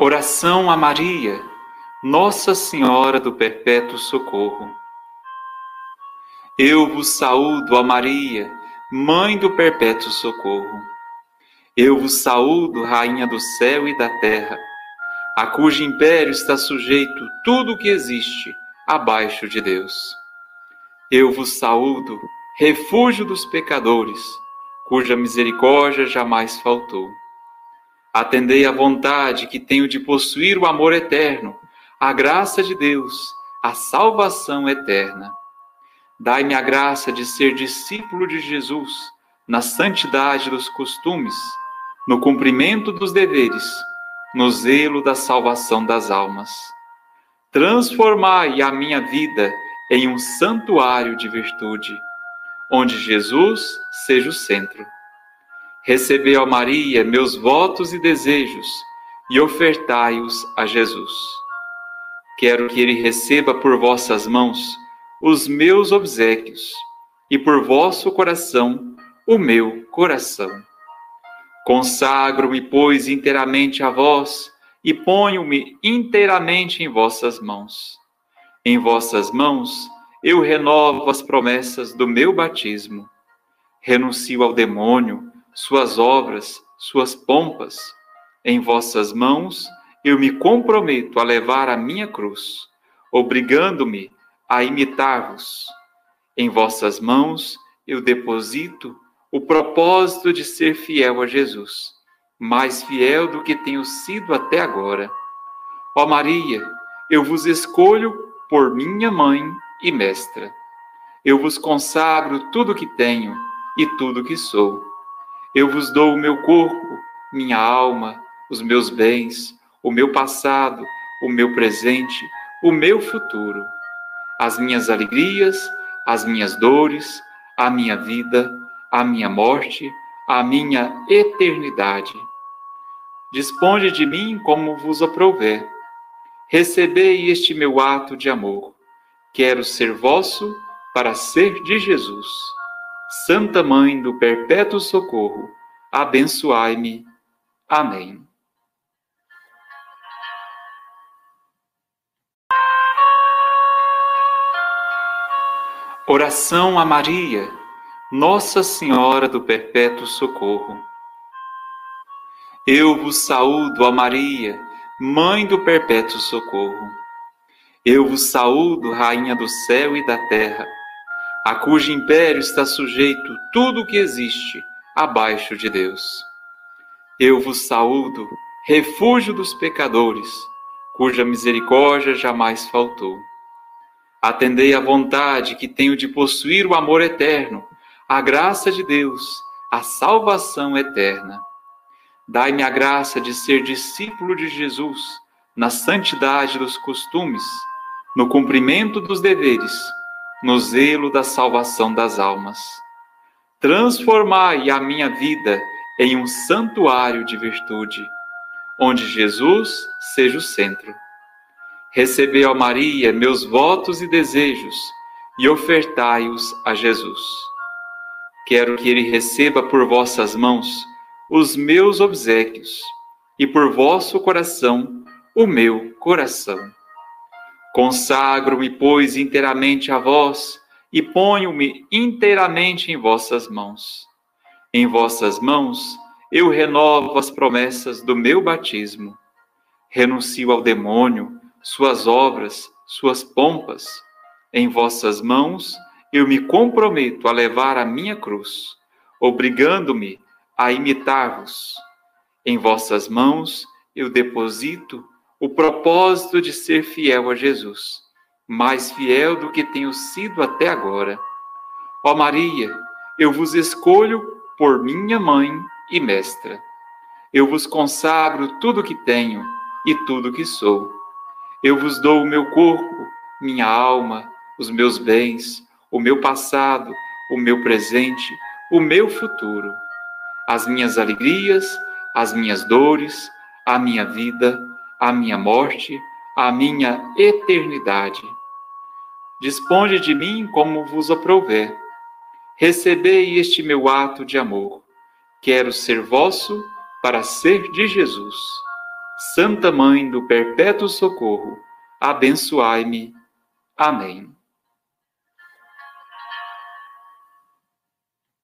Oração a Maria, Nossa Senhora do Perpétuo Socorro. Eu vos saúdo, ó Maria, Mãe do Perpétuo Socorro. Eu vos saúdo, Rainha do céu e da terra, a cujo império está sujeito tudo o que existe abaixo de Deus. Eu vos saúdo, refúgio dos pecadores, cuja misericórdia jamais faltou. Atendei à vontade que tenho de possuir o amor eterno, a graça de Deus, a salvação eterna. Dai-me a graça de ser discípulo de Jesus, na santidade dos costumes, no cumprimento dos deveres, no zelo da salvação das almas. Transformai a minha vida em um santuário de virtude, onde Jesus seja o centro Recebei, ó Maria, meus votos e desejos e ofertai-os a Jesus. Quero que ele receba por vossas mãos os meus obsequios e por vosso coração o meu coração. Consagro-me, pois, inteiramente a vós e ponho-me inteiramente em vossas mãos. Em vossas mãos eu renovo as promessas do meu batismo. Renuncio ao demônio suas obras, suas pompas. Em vossas mãos eu me comprometo a levar a minha cruz, obrigando-me a imitar-vos. Em vossas mãos eu deposito o propósito de ser fiel a Jesus, mais fiel do que tenho sido até agora. Ó Maria, eu vos escolho por minha mãe e mestra. Eu vos consagro tudo que tenho e tudo que sou eu vos dou o meu corpo, minha alma, os meus bens, o meu passado, o meu presente, o meu futuro, as minhas alegrias, as minhas dores, a minha vida, a minha morte, a minha eternidade. Disponde de mim como vos aprouver. Recebei este meu ato de amor. Quero ser vosso para ser de Jesus. Santa Mãe do Perpétuo Socorro, abençoai-me. Amém. Oração a Maria, Nossa Senhora do Perpétuo Socorro. Eu vos saúdo, ó Maria, Mãe do Perpétuo Socorro. Eu vos saúdo, Rainha do céu e da terra a cujo império está sujeito tudo o que existe abaixo de Deus. Eu vos saúdo, refúgio dos pecadores, cuja misericórdia jamais faltou. Atendei à vontade que tenho de possuir o amor eterno, a graça de Deus, a salvação eterna. Dai-me a graça de ser discípulo de Jesus, na santidade dos costumes, no cumprimento dos deveres no zelo da salvação das almas. Transformai a minha vida em um santuário de virtude, onde Jesus seja o centro. Recebei, ó Maria, meus votos e desejos e ofertai-os a Jesus. Quero que ele receba por vossas mãos os meus obsequios e por vosso coração o meu coração. Consagro-me, pois, inteiramente a vós e ponho-me inteiramente em vossas mãos. Em vossas mãos eu renovo as promessas do meu batismo. Renuncio ao demônio, suas obras, suas pompas. Em vossas mãos eu me comprometo a levar a minha cruz, obrigando-me a imitar-vos. Em vossas mãos eu deposito o propósito de ser fiel a Jesus, mais fiel do que tenho sido até agora. Ó Maria, eu vos escolho por minha mãe e mestra. Eu vos consagro tudo que tenho e tudo que sou. Eu vos dou o meu corpo, minha alma, os meus bens, o meu passado, o meu presente, o meu futuro, as minhas alegrias, as minhas dores, a minha vida, a minha morte, a minha eternidade. Disponde de mim como vos aprouver. Recebei este meu ato de amor. Quero ser vosso para ser de Jesus. Santa Mãe do Perpétuo Socorro, abençoai-me. Amém.